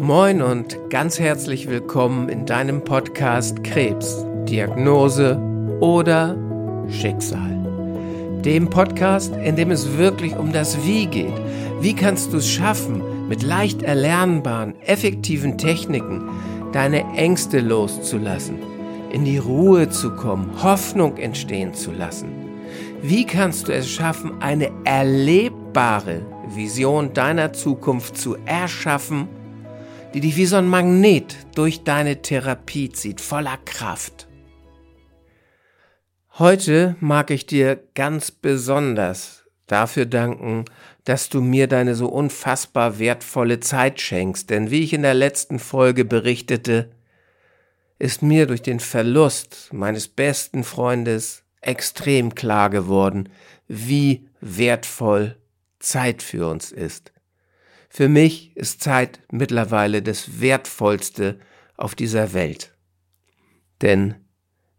Moin und ganz herzlich willkommen in deinem Podcast Krebs, Diagnose oder Schicksal. Dem Podcast, in dem es wirklich um das Wie geht. Wie kannst du es schaffen, mit leicht erlernbaren, effektiven Techniken deine Ängste loszulassen, in die Ruhe zu kommen, Hoffnung entstehen zu lassen? Wie kannst du es schaffen, eine erlebbare Vision deiner Zukunft zu erschaffen, die dich wie so ein Magnet durch deine Therapie zieht, voller Kraft? Heute mag ich dir ganz besonders dafür danken, dass du mir deine so unfassbar wertvolle Zeit schenkst, denn wie ich in der letzten Folge berichtete, ist mir durch den Verlust meines besten Freundes extrem klar geworden, wie wertvoll Zeit für uns ist. Für mich ist Zeit mittlerweile das Wertvollste auf dieser Welt. Denn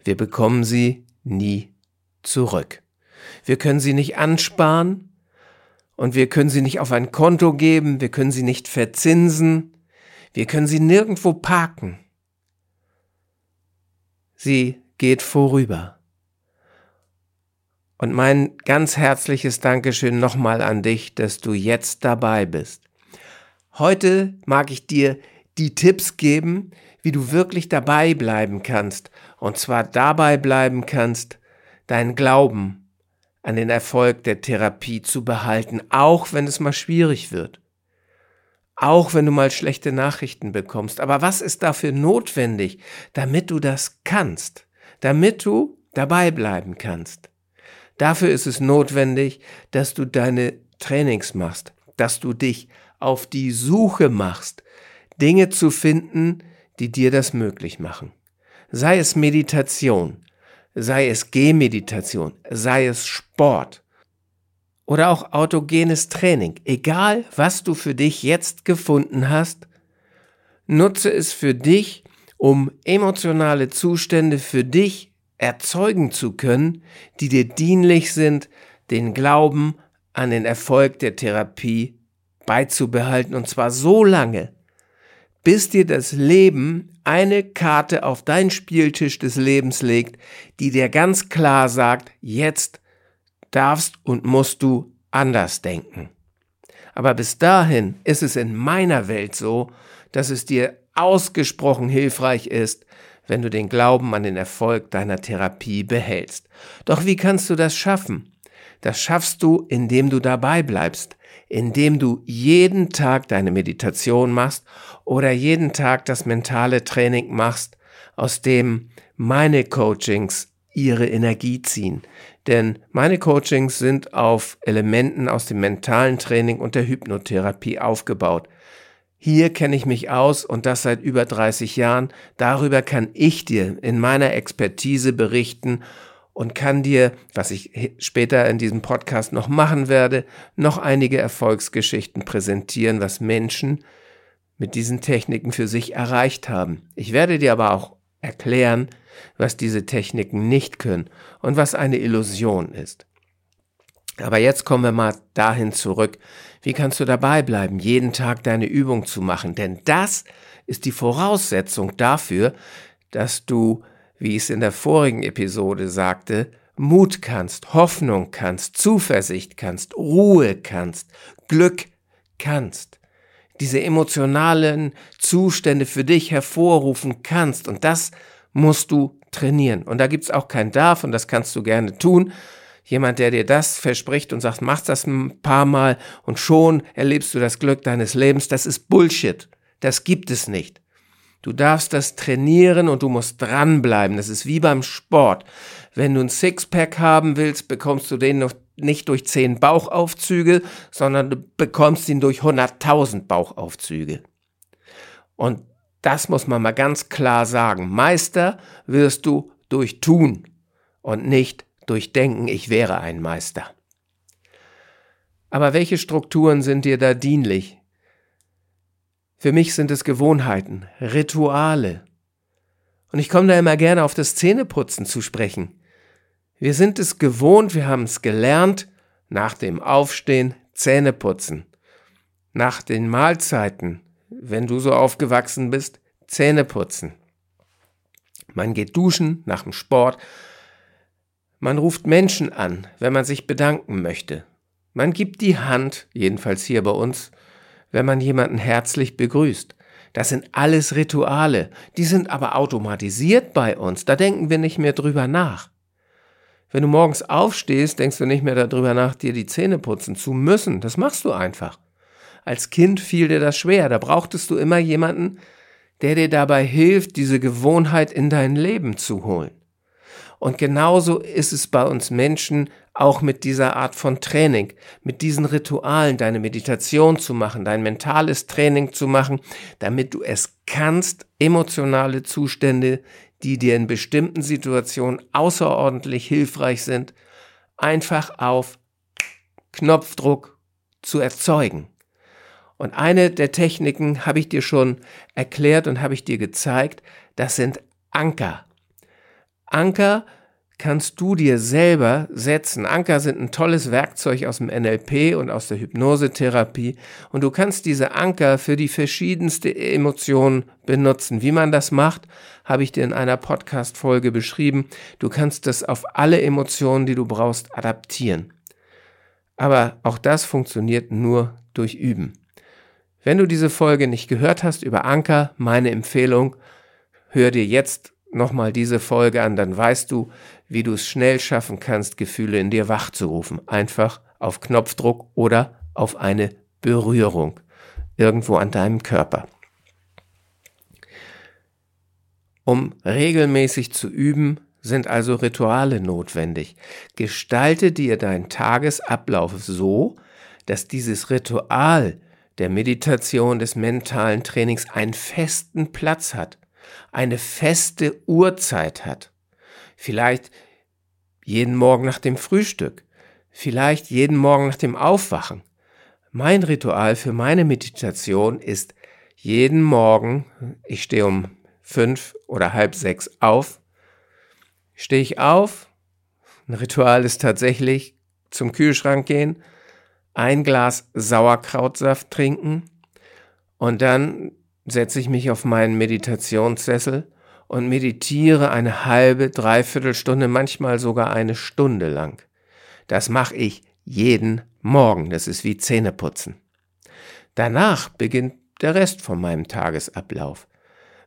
wir bekommen sie nie zurück. Wir können sie nicht ansparen und wir können sie nicht auf ein Konto geben, wir können sie nicht verzinsen, wir können sie nirgendwo parken. Sie geht vorüber. Und mein ganz herzliches Dankeschön nochmal an dich, dass du jetzt dabei bist. Heute mag ich dir die Tipps geben, wie du wirklich dabei bleiben kannst. Und zwar dabei bleiben kannst, deinen Glauben an den Erfolg der Therapie zu behalten, auch wenn es mal schwierig wird. Auch wenn du mal schlechte Nachrichten bekommst. Aber was ist dafür notwendig, damit du das kannst? Damit du dabei bleiben kannst? Dafür ist es notwendig, dass du deine Trainings machst, dass du dich auf die Suche machst, Dinge zu finden, die dir das möglich machen. Sei es Meditation, sei es Gehmeditation, sei es Sport oder auch autogenes Training. Egal, was du für dich jetzt gefunden hast, nutze es für dich, um emotionale Zustände für dich erzeugen zu können, die dir dienlich sind, den Glauben an den Erfolg der Therapie beizubehalten, und zwar so lange, bis dir das Leben eine Karte auf deinen Spieltisch des Lebens legt, die dir ganz klar sagt, jetzt darfst und musst du anders denken. Aber bis dahin ist es in meiner Welt so, dass es dir ausgesprochen hilfreich ist, wenn du den Glauben an den Erfolg deiner Therapie behältst. Doch wie kannst du das schaffen? Das schaffst du, indem du dabei bleibst, indem du jeden Tag deine Meditation machst oder jeden Tag das mentale Training machst, aus dem meine Coachings ihre Energie ziehen. Denn meine Coachings sind auf Elementen aus dem mentalen Training und der Hypnotherapie aufgebaut. Hier kenne ich mich aus und das seit über 30 Jahren. Darüber kann ich dir in meiner Expertise berichten und kann dir, was ich später in diesem Podcast noch machen werde, noch einige Erfolgsgeschichten präsentieren, was Menschen mit diesen Techniken für sich erreicht haben. Ich werde dir aber auch erklären, was diese Techniken nicht können und was eine Illusion ist. Aber jetzt kommen wir mal dahin zurück, wie kannst du dabei bleiben, jeden Tag deine Übung zu machen? Denn das ist die Voraussetzung dafür, dass du, wie ich es in der vorigen Episode sagte, Mut kannst, Hoffnung kannst, Zuversicht kannst, Ruhe kannst, Glück kannst. Diese emotionalen Zustände für dich hervorrufen kannst. Und das musst du trainieren. Und da gibt's auch kein Darf und das kannst du gerne tun, Jemand, der dir das verspricht und sagt, mach das ein paar Mal und schon erlebst du das Glück deines Lebens, das ist Bullshit. Das gibt es nicht. Du darfst das trainieren und du musst dranbleiben. Das ist wie beim Sport. Wenn du ein Sixpack haben willst, bekommst du den noch nicht durch zehn Bauchaufzüge, sondern du bekommst ihn durch 100.000 Bauchaufzüge. Und das muss man mal ganz klar sagen. Meister wirst du durch Tun und nicht durch Denken, ich wäre ein Meister. Aber welche Strukturen sind dir da dienlich? Für mich sind es Gewohnheiten, Rituale. Und ich komme da immer gerne auf das Zähneputzen zu sprechen. Wir sind es gewohnt, wir haben es gelernt, nach dem Aufstehen Zähne putzen. Nach den Mahlzeiten wenn du so aufgewachsen bist, Zähne putzen. Man geht duschen nach dem Sport. Man ruft Menschen an, wenn man sich bedanken möchte. Man gibt die Hand, jedenfalls hier bei uns, wenn man jemanden herzlich begrüßt. Das sind alles Rituale, die sind aber automatisiert bei uns, da denken wir nicht mehr drüber nach. Wenn du morgens aufstehst, denkst du nicht mehr darüber nach, dir die Zähne putzen zu müssen, das machst du einfach. Als Kind fiel dir das schwer, da brauchtest du immer jemanden, der dir dabei hilft, diese Gewohnheit in dein Leben zu holen. Und genauso ist es bei uns Menschen auch mit dieser Art von Training, mit diesen Ritualen, deine Meditation zu machen, dein mentales Training zu machen, damit du es kannst, emotionale Zustände, die dir in bestimmten Situationen außerordentlich hilfreich sind, einfach auf Knopfdruck zu erzeugen. Und eine der Techniken habe ich dir schon erklärt und habe ich dir gezeigt, das sind Anker. Anker kannst du dir selber setzen. Anker sind ein tolles Werkzeug aus dem NLP und aus der Hypnosetherapie und du kannst diese Anker für die verschiedenste Emotionen benutzen. Wie man das macht, habe ich dir in einer Podcast Folge beschrieben. Du kannst das auf alle Emotionen, die du brauchst, adaptieren. Aber auch das funktioniert nur durch Üben. Wenn du diese Folge nicht gehört hast über Anker, meine Empfehlung, hör dir jetzt nochmal diese Folge an, dann weißt du, wie du es schnell schaffen kannst, Gefühle in dir wachzurufen. Einfach auf Knopfdruck oder auf eine Berührung irgendwo an deinem Körper. Um regelmäßig zu üben, sind also Rituale notwendig. Gestalte dir deinen Tagesablauf so, dass dieses Ritual der Meditation, des mentalen Trainings einen festen Platz hat, eine feste Uhrzeit hat. Vielleicht jeden Morgen nach dem Frühstück, vielleicht jeden Morgen nach dem Aufwachen. Mein Ritual für meine Meditation ist jeden Morgen, ich stehe um fünf oder halb sechs auf, stehe ich auf, ein Ritual ist tatsächlich zum Kühlschrank gehen, ein Glas Sauerkrautsaft trinken und dann setze ich mich auf meinen Meditationssessel und meditiere eine halbe, dreiviertel Stunde, manchmal sogar eine Stunde lang. Das mache ich jeden Morgen. Das ist wie Zähneputzen. Danach beginnt der Rest von meinem Tagesablauf.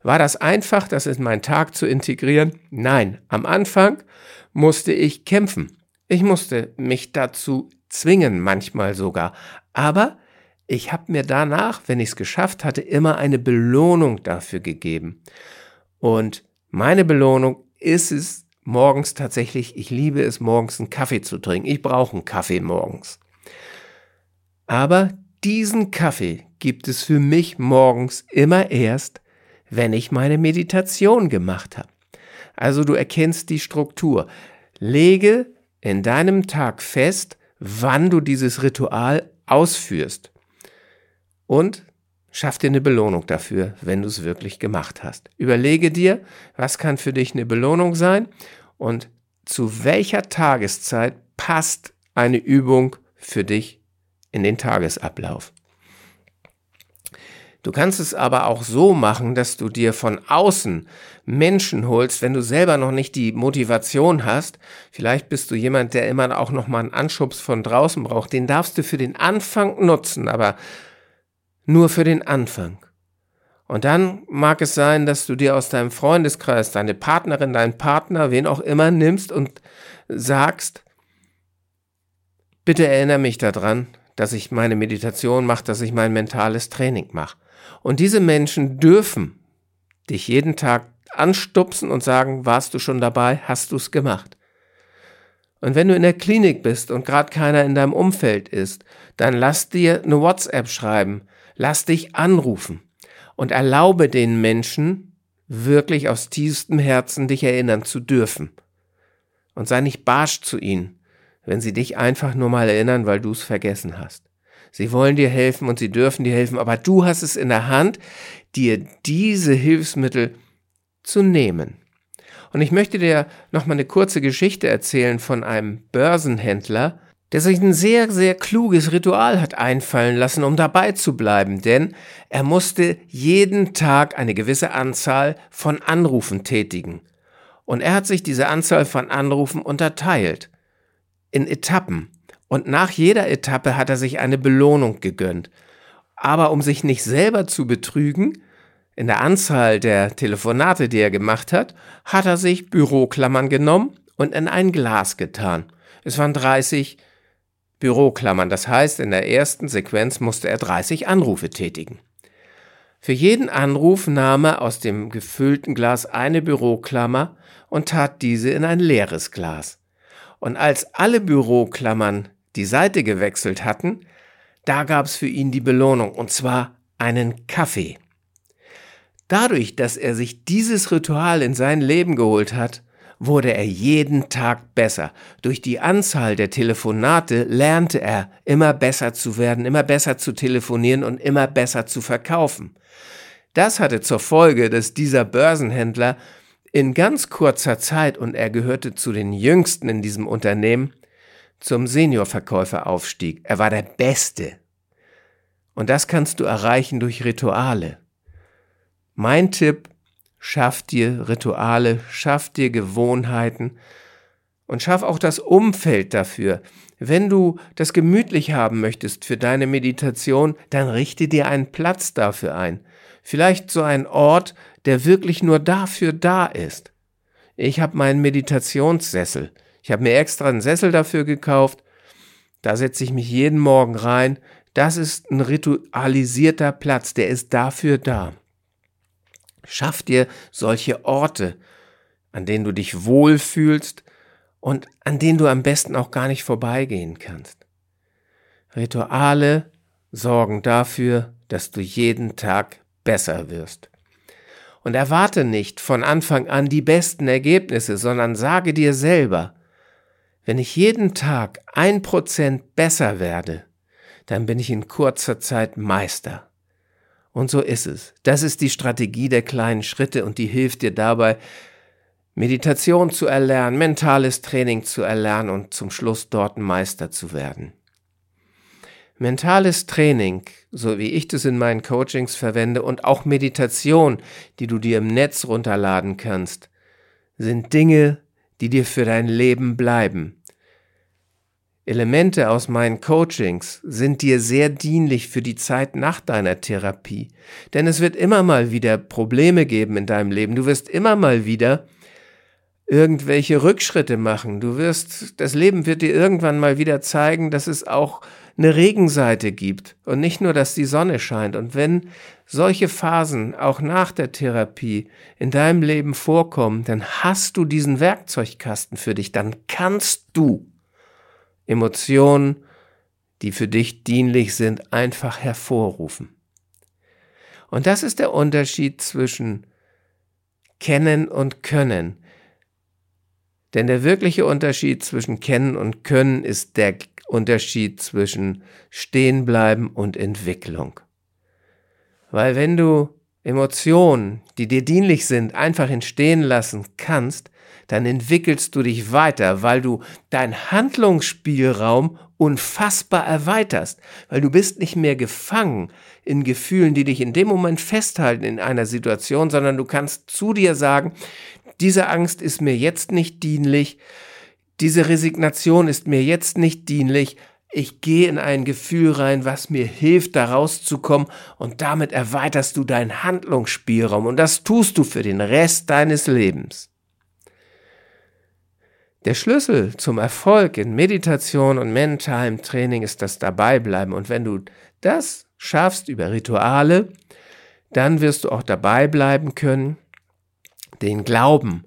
War das einfach, das in meinen Tag zu integrieren? Nein, am Anfang musste ich kämpfen. Ich musste mich dazu zwingen, manchmal sogar. Aber ich habe mir danach, wenn ich es geschafft hatte, immer eine Belohnung dafür gegeben. Und meine Belohnung ist es morgens tatsächlich, ich liebe es morgens einen Kaffee zu trinken. Ich brauche einen Kaffee morgens. Aber diesen Kaffee gibt es für mich morgens immer erst, wenn ich meine Meditation gemacht habe. Also du erkennst die Struktur. Lege in deinem Tag fest, wann du dieses Ritual ausführst. Und schaff dir eine Belohnung dafür, wenn du es wirklich gemacht hast. Überlege dir, was kann für dich eine Belohnung sein und zu welcher Tageszeit passt eine Übung für dich in den Tagesablauf. Du kannst es aber auch so machen, dass du dir von außen Menschen holst, wenn du selber noch nicht die Motivation hast. Vielleicht bist du jemand, der immer auch noch mal einen Anschubs von draußen braucht. Den darfst du für den Anfang nutzen, aber nur für den Anfang. Und dann mag es sein, dass du dir aus deinem Freundeskreis deine Partnerin, deinen Partner, wen auch immer nimmst und sagst, bitte erinnere mich daran, dass ich meine Meditation mache, dass ich mein mentales Training mache. Und diese Menschen dürfen dich jeden Tag anstupsen und sagen, warst du schon dabei, hast du es gemacht. Und wenn du in der Klinik bist und gerade keiner in deinem Umfeld ist, dann lass dir eine WhatsApp schreiben, lass dich anrufen und erlaube den Menschen wirklich aus tiefstem Herzen dich erinnern zu dürfen. Und sei nicht barsch zu ihnen, wenn sie dich einfach nur mal erinnern, weil du es vergessen hast. Sie wollen dir helfen und sie dürfen dir helfen, aber du hast es in der Hand, dir diese Hilfsmittel zu nehmen. Und ich möchte dir noch mal eine kurze Geschichte erzählen von einem Börsenhändler, der sich ein sehr, sehr kluges Ritual hat einfallen lassen, um dabei zu bleiben, denn er musste jeden Tag eine gewisse Anzahl von Anrufen tätigen. Und er hat sich diese Anzahl von Anrufen unterteilt in Etappen. Und nach jeder Etappe hat er sich eine Belohnung gegönnt. Aber um sich nicht selber zu betrügen, in der Anzahl der Telefonate, die er gemacht hat, hat er sich Büroklammern genommen und in ein Glas getan. Es waren 30 Büroklammern. Das heißt, in der ersten Sequenz musste er 30 Anrufe tätigen. Für jeden Anruf nahm er aus dem gefüllten Glas eine Büroklammer und tat diese in ein leeres Glas. Und als alle Büroklammern die Seite gewechselt hatten, da gab's für ihn die Belohnung, und zwar einen Kaffee. Dadurch, dass er sich dieses Ritual in sein Leben geholt hat, wurde er jeden Tag besser. Durch die Anzahl der Telefonate lernte er, immer besser zu werden, immer besser zu telefonieren und immer besser zu verkaufen. Das hatte zur Folge, dass dieser Börsenhändler in ganz kurzer Zeit, und er gehörte zu den jüngsten in diesem Unternehmen, zum Seniorverkäufer aufstieg. Er war der Beste. Und das kannst du erreichen durch Rituale. Mein Tipp, Schaff dir Rituale, schaff dir Gewohnheiten und schaff auch das Umfeld dafür. Wenn du das gemütlich haben möchtest für deine Meditation, dann richte dir einen Platz dafür ein. Vielleicht so ein Ort, der wirklich nur dafür da ist. Ich habe meinen Meditationssessel. Ich habe mir extra einen Sessel dafür gekauft. Da setze ich mich jeden Morgen rein. Das ist ein ritualisierter Platz, der ist dafür da. Schaff dir solche Orte, an denen du dich wohlfühlst und an denen du am besten auch gar nicht vorbeigehen kannst. Rituale sorgen dafür, dass du jeden Tag besser wirst. Und erwarte nicht von Anfang an die besten Ergebnisse, sondern sage dir selber, wenn ich jeden Tag ein Prozent besser werde, dann bin ich in kurzer Zeit Meister. Und so ist es. Das ist die Strategie der kleinen Schritte und die hilft dir dabei, Meditation zu erlernen, mentales Training zu erlernen und zum Schluss dort Meister zu werden. Mentales Training, so wie ich das in meinen Coachings verwende, und auch Meditation, die du dir im Netz runterladen kannst, sind Dinge, die dir für dein Leben bleiben. Elemente aus meinen Coachings sind dir sehr dienlich für die Zeit nach deiner Therapie. Denn es wird immer mal wieder Probleme geben in deinem Leben. Du wirst immer mal wieder irgendwelche Rückschritte machen. Du wirst, das Leben wird dir irgendwann mal wieder zeigen, dass es auch eine Regenseite gibt und nicht nur, dass die Sonne scheint. Und wenn solche Phasen auch nach der Therapie in deinem Leben vorkommen, dann hast du diesen Werkzeugkasten für dich, dann kannst du Emotionen, die für dich dienlich sind, einfach hervorrufen. Und das ist der Unterschied zwischen Kennen und Können. Denn der wirkliche Unterschied zwischen Kennen und Können ist der Unterschied zwischen Stehenbleiben und Entwicklung. Weil wenn du Emotionen, die dir dienlich sind, einfach entstehen lassen kannst, dann entwickelst du dich weiter, weil du dein Handlungsspielraum unfassbar erweiterst, weil du bist nicht mehr gefangen in Gefühlen, die dich in dem Moment festhalten in einer Situation, sondern du kannst zu dir sagen, diese Angst ist mir jetzt nicht dienlich, diese Resignation ist mir jetzt nicht dienlich, ich gehe in ein Gefühl rein, was mir hilft, da rauszukommen und damit erweiterst du deinen Handlungsspielraum und das tust du für den Rest deines Lebens. Der Schlüssel zum Erfolg in Meditation und mentalem Training ist das Dabeibleiben. Und wenn du das schaffst über Rituale, dann wirst du auch dabei bleiben können, den Glauben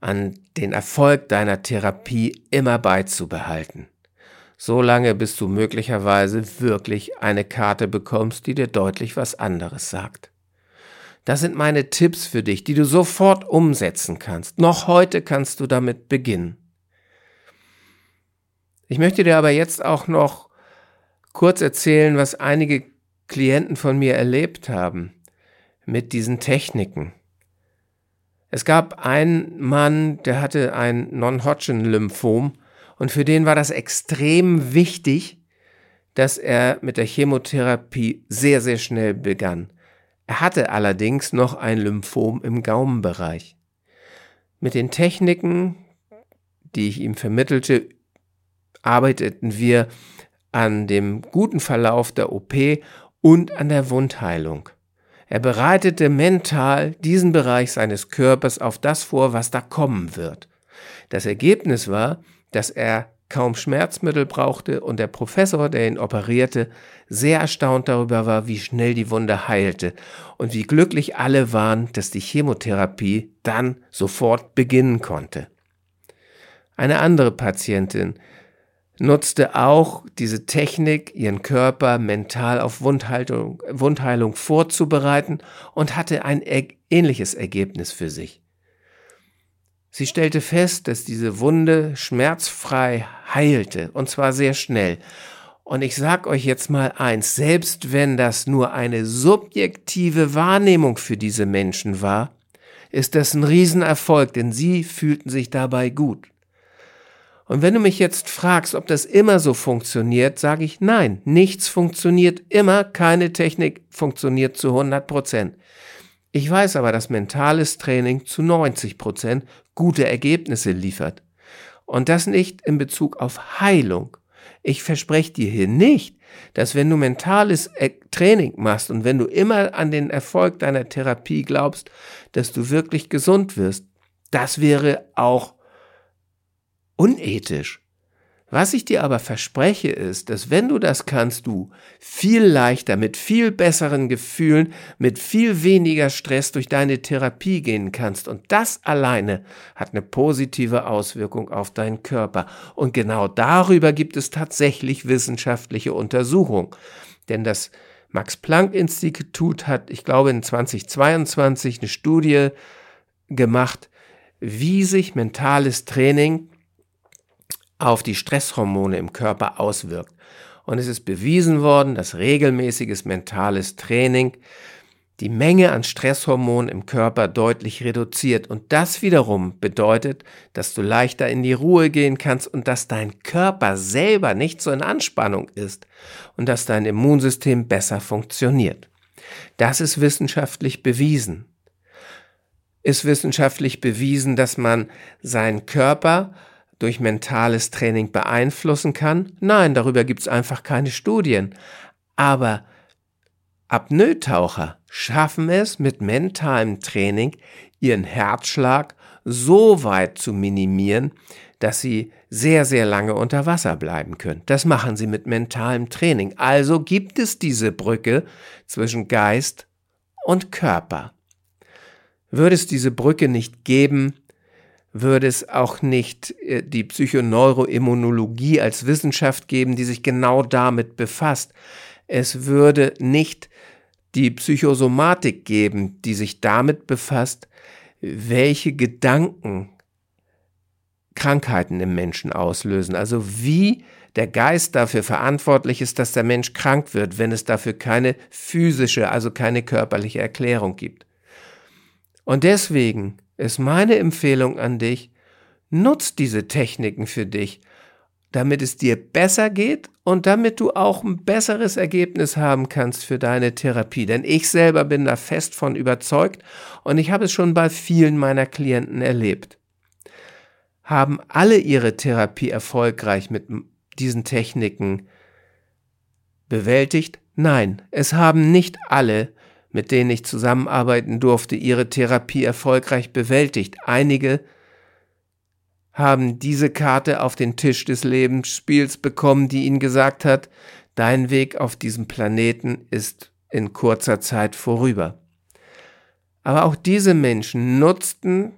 an den Erfolg deiner Therapie immer beizubehalten. So lange, bis du möglicherweise wirklich eine Karte bekommst, die dir deutlich was anderes sagt. Das sind meine Tipps für dich, die du sofort umsetzen kannst. Noch heute kannst du damit beginnen. Ich möchte dir aber jetzt auch noch kurz erzählen, was einige Klienten von mir erlebt haben mit diesen Techniken. Es gab einen Mann, der hatte ein Non-Hodgkin-Lymphom Und für den war das extrem wichtig, dass er mit der Chemotherapie sehr, sehr schnell begann. Er hatte allerdings noch ein Lymphom im Gaumenbereich. Mit den Techniken, die ich ihm vermittelte, arbeiteten wir an dem guten Verlauf der OP und an der Wundheilung. Er bereitete mental diesen Bereich seines Körpers auf das vor, was da kommen wird. Das Ergebnis war, dass er kaum Schmerzmittel brauchte und der Professor, der ihn operierte, sehr erstaunt darüber war, wie schnell die Wunde heilte und wie glücklich alle waren, dass die Chemotherapie dann sofort beginnen konnte. Eine andere Patientin nutzte auch diese Technik, ihren Körper mental auf Wundheilung, Wundheilung vorzubereiten und hatte ein ähnliches Ergebnis für sich. Sie stellte fest, dass diese Wunde schmerzfrei heilte, und zwar sehr schnell. Und ich sag euch jetzt mal eins, selbst wenn das nur eine subjektive Wahrnehmung für diese Menschen war, ist das ein Riesenerfolg, denn sie fühlten sich dabei gut. Und wenn du mich jetzt fragst, ob das immer so funktioniert, sage ich nein, nichts funktioniert immer, keine Technik funktioniert zu 100 Prozent. Ich weiß aber, dass mentales Training zu 90 Prozent gute Ergebnisse liefert. Und das nicht in Bezug auf Heilung. Ich verspreche dir hier nicht, dass wenn du mentales Training machst und wenn du immer an den Erfolg deiner Therapie glaubst, dass du wirklich gesund wirst, das wäre auch unethisch. Was ich dir aber verspreche ist, dass wenn du das kannst, du viel leichter, mit viel besseren Gefühlen, mit viel weniger Stress durch deine Therapie gehen kannst. Und das alleine hat eine positive Auswirkung auf deinen Körper. Und genau darüber gibt es tatsächlich wissenschaftliche Untersuchungen. Denn das Max Planck Institut hat, ich glaube, in 2022 eine Studie gemacht, wie sich mentales Training auf die Stresshormone im Körper auswirkt. Und es ist bewiesen worden, dass regelmäßiges mentales Training die Menge an Stresshormonen im Körper deutlich reduziert. Und das wiederum bedeutet, dass du leichter in die Ruhe gehen kannst und dass dein Körper selber nicht so in Anspannung ist und dass dein Immunsystem besser funktioniert. Das ist wissenschaftlich bewiesen. Ist wissenschaftlich bewiesen, dass man seinen Körper durch mentales Training beeinflussen kann? Nein, darüber gibt es einfach keine Studien. Aber Apnoe-Taucher schaffen es mit mentalem Training, ihren Herzschlag so weit zu minimieren, dass sie sehr, sehr lange unter Wasser bleiben können. Das machen sie mit mentalem Training. Also gibt es diese Brücke zwischen Geist und Körper. Würde es diese Brücke nicht geben, würde es auch nicht äh, die Psychoneuroimmunologie als Wissenschaft geben, die sich genau damit befasst. Es würde nicht die Psychosomatik geben, die sich damit befasst, welche Gedanken Krankheiten im Menschen auslösen. Also wie der Geist dafür verantwortlich ist, dass der Mensch krank wird, wenn es dafür keine physische, also keine körperliche Erklärung gibt. Und deswegen ist meine Empfehlung an dich, nutz diese Techniken für dich, damit es dir besser geht und damit du auch ein besseres Ergebnis haben kannst für deine Therapie. Denn ich selber bin da fest von überzeugt und ich habe es schon bei vielen meiner Klienten erlebt. Haben alle ihre Therapie erfolgreich mit diesen Techniken bewältigt? Nein, es haben nicht alle mit denen ich zusammenarbeiten durfte, ihre Therapie erfolgreich bewältigt. Einige haben diese Karte auf den Tisch des Lebensspiels bekommen, die ihnen gesagt hat, dein Weg auf diesem Planeten ist in kurzer Zeit vorüber. Aber auch diese Menschen nutzten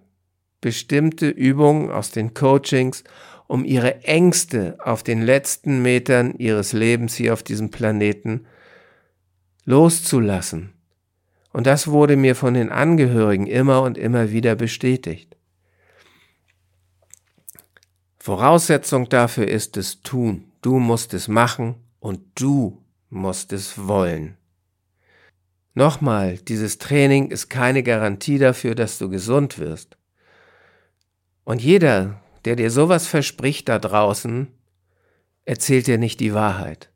bestimmte Übungen aus den Coachings, um ihre Ängste auf den letzten Metern ihres Lebens hier auf diesem Planeten loszulassen und das wurde mir von den Angehörigen immer und immer wieder bestätigt. Voraussetzung dafür ist es tun. Du musst es machen und du musst es wollen. Nochmal, dieses Training ist keine Garantie dafür, dass du gesund wirst. Und jeder, der dir sowas verspricht da draußen, erzählt dir nicht die Wahrheit.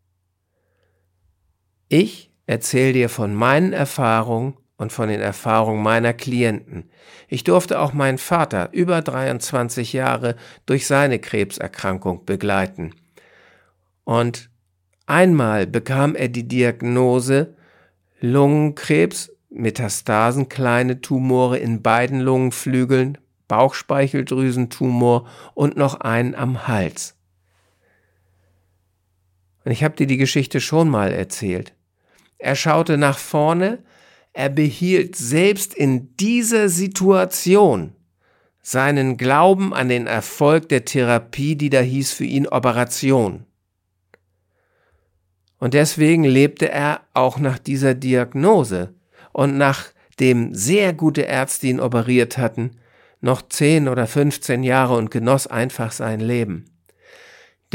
Ich erzähle dir von meinen Erfahrungen und von den Erfahrungen meiner Klienten. Ich durfte auch meinen Vater über 23 Jahre durch seine Krebserkrankung begleiten. Und einmal bekam er die Diagnose Lungenkrebs, Metastasen, kleine Tumore in beiden Lungenflügeln, Bauchspeicheldrüsentumor und noch einen am Hals. Und ich habe dir die Geschichte schon mal erzählt. Er schaute nach vorne, er behielt selbst in dieser Situation seinen Glauben an den Erfolg der Therapie, die da hieß für ihn Operation. Und deswegen lebte er auch nach dieser Diagnose und nachdem sehr gute Ärzte ihn operiert hatten, noch 10 oder 15 Jahre und genoss einfach sein Leben.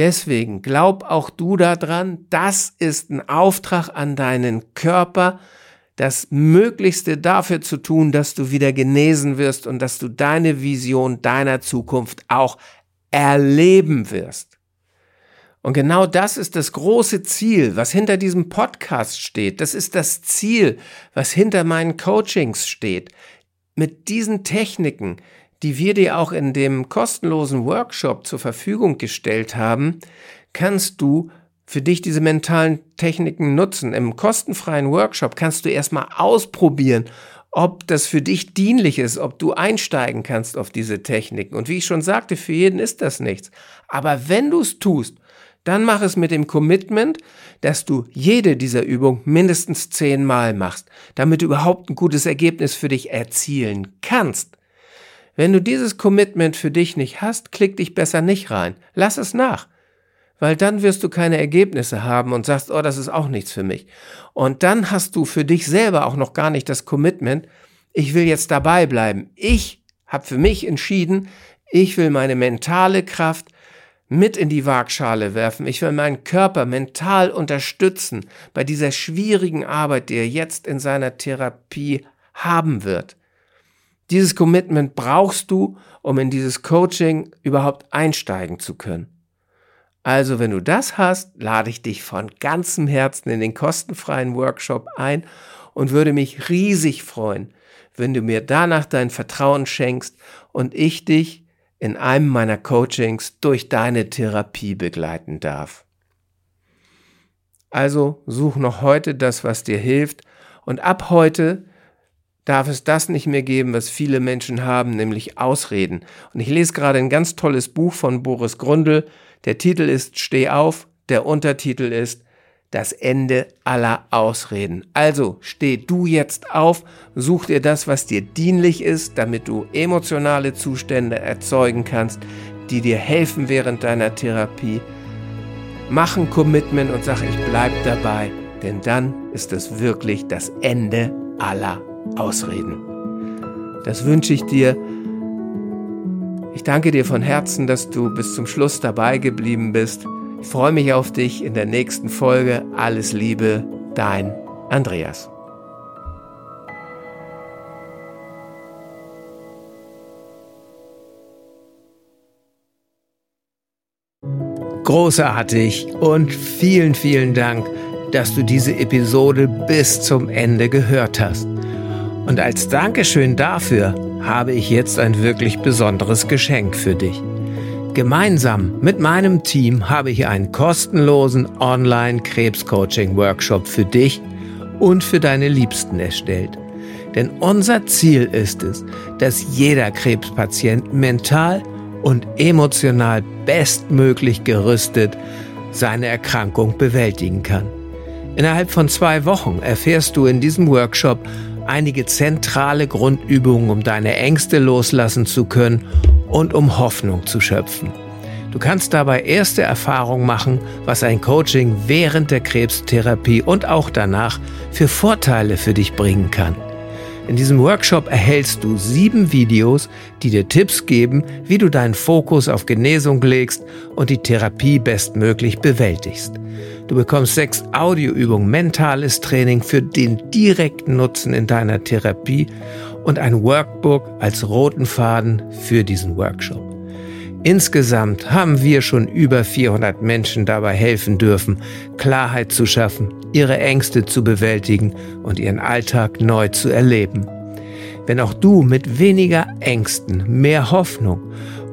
Deswegen glaub auch du daran, das ist ein Auftrag an deinen Körper, das Möglichste dafür zu tun, dass du wieder genesen wirst und dass du deine Vision deiner Zukunft auch erleben wirst. Und genau das ist das große Ziel, was hinter diesem Podcast steht. Das ist das Ziel, was hinter meinen Coachings steht. Mit diesen Techniken, die wir dir auch in dem kostenlosen Workshop zur Verfügung gestellt haben, kannst du für dich diese mentalen Techniken nutzen. Im kostenfreien Workshop kannst du erstmal ausprobieren, ob das für dich dienlich ist, ob du einsteigen kannst auf diese Techniken. Und wie ich schon sagte, für jeden ist das nichts. Aber wenn du es tust, dann mach es mit dem Commitment, dass du jede dieser Übungen mindestens zehnmal machst, damit du überhaupt ein gutes Ergebnis für dich erzielen kannst. Wenn du dieses Commitment für dich nicht hast, klick dich besser nicht rein. Lass es nach weil dann wirst du keine Ergebnisse haben und sagst, oh, das ist auch nichts für mich. Und dann hast du für dich selber auch noch gar nicht das Commitment, ich will jetzt dabei bleiben. Ich habe für mich entschieden, ich will meine mentale Kraft mit in die Waagschale werfen. Ich will meinen Körper mental unterstützen bei dieser schwierigen Arbeit, die er jetzt in seiner Therapie haben wird. Dieses Commitment brauchst du, um in dieses Coaching überhaupt einsteigen zu können. Also, wenn du das hast, lade ich dich von ganzem Herzen in den kostenfreien Workshop ein und würde mich riesig freuen, wenn du mir danach dein Vertrauen schenkst und ich dich in einem meiner Coachings durch deine Therapie begleiten darf. Also such noch heute das, was dir hilft und ab heute darf es das nicht mehr geben, was viele Menschen haben, nämlich Ausreden. Und ich lese gerade ein ganz tolles Buch von Boris Grundl, der Titel ist Steh auf, der Untertitel ist Das Ende aller Ausreden. Also steh du jetzt auf, such dir das, was dir dienlich ist, damit du emotionale Zustände erzeugen kannst, die dir helfen während deiner Therapie. Mach ein Commitment und sag, ich bleib dabei, denn dann ist es wirklich das Ende aller Ausreden. Das wünsche ich dir ich danke dir von Herzen, dass du bis zum Schluss dabei geblieben bist. Ich freue mich auf dich in der nächsten Folge. Alles Liebe, dein Andreas. Großartig und vielen, vielen Dank, dass du diese Episode bis zum Ende gehört hast. Und als Dankeschön dafür habe ich jetzt ein wirklich besonderes Geschenk für dich. Gemeinsam mit meinem Team habe ich einen kostenlosen Online-Krebscoaching-Workshop für dich und für deine Liebsten erstellt. Denn unser Ziel ist es, dass jeder Krebspatient mental und emotional bestmöglich gerüstet seine Erkrankung bewältigen kann. Innerhalb von zwei Wochen erfährst du in diesem Workshop einige zentrale Grundübungen, um deine Ängste loslassen zu können und um Hoffnung zu schöpfen. Du kannst dabei erste Erfahrungen machen, was ein Coaching während der Krebstherapie und auch danach für Vorteile für dich bringen kann. In diesem Workshop erhältst du sieben Videos, die dir Tipps geben, wie du deinen Fokus auf Genesung legst und die Therapie bestmöglich bewältigst. Du bekommst sechs Audioübungen, mentales Training für den direkten Nutzen in deiner Therapie und ein Workbook als roten Faden für diesen Workshop. Insgesamt haben wir schon über 400 Menschen dabei helfen dürfen, Klarheit zu schaffen, ihre Ängste zu bewältigen und ihren Alltag neu zu erleben. Wenn auch du mit weniger Ängsten, mehr Hoffnung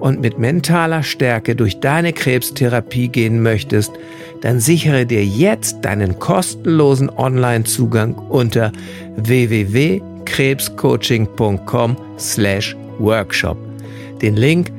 und mit mentaler Stärke durch deine Krebstherapie gehen möchtest, dann sichere dir jetzt deinen kostenlosen Online-Zugang unter www.krebscoaching.com/workshop. Den Link